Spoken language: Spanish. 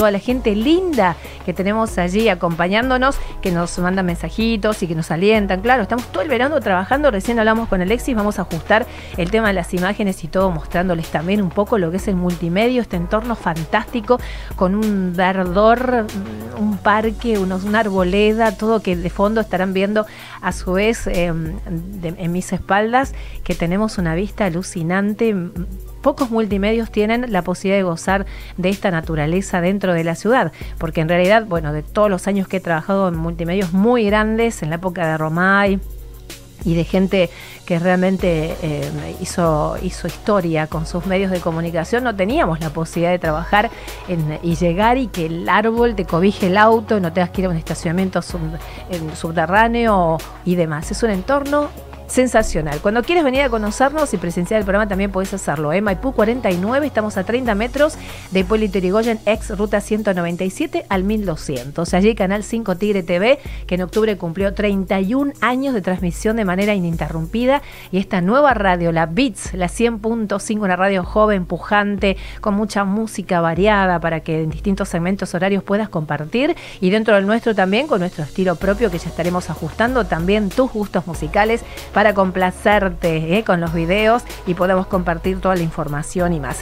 toda la gente linda que tenemos allí acompañándonos, que nos mandan mensajitos y que nos alientan. Claro, estamos todo el verano trabajando, recién hablamos con Alexis, vamos a ajustar el tema de las imágenes y todo, mostrándoles también un poco lo que es el multimedio, este entorno fantástico con un verdor, un parque, unos, una arboleda, todo que de fondo estarán viendo a su vez em, en mis espaldas, que tenemos una vista alucinante pocos multimedios tienen la posibilidad de gozar de esta naturaleza dentro de la ciudad, porque en realidad, bueno, de todos los años que he trabajado en multimedios muy grandes, en la época de Romay, y de gente que realmente eh, hizo, hizo historia con sus medios de comunicación, no teníamos la posibilidad de trabajar y llegar y que el árbol te cobije el auto no tengas que ir a un estacionamiento subterráneo y demás. Es un entorno sensacional. Cuando quieres venir a conocernos y presenciar el programa también puedes hacerlo. ¿eh? Maipú 49, estamos a 30 metros de Hipólito Yrigoyen, ex ruta 197 al 1200. Allí Canal 5 Tigre TV, que en octubre cumplió 31 años de transmisión de manera ininterrumpida. Y esta nueva radio, la Beats, la 100.5, una radio joven, pujante, con mucha música variada para que en distintos segmentos horarios puedas compartir. Y dentro del nuestro también, con nuestro estilo propio que ya estaremos ajustando, también tus gustos musicales para complacerte eh, con los videos y podamos compartir toda la información y más.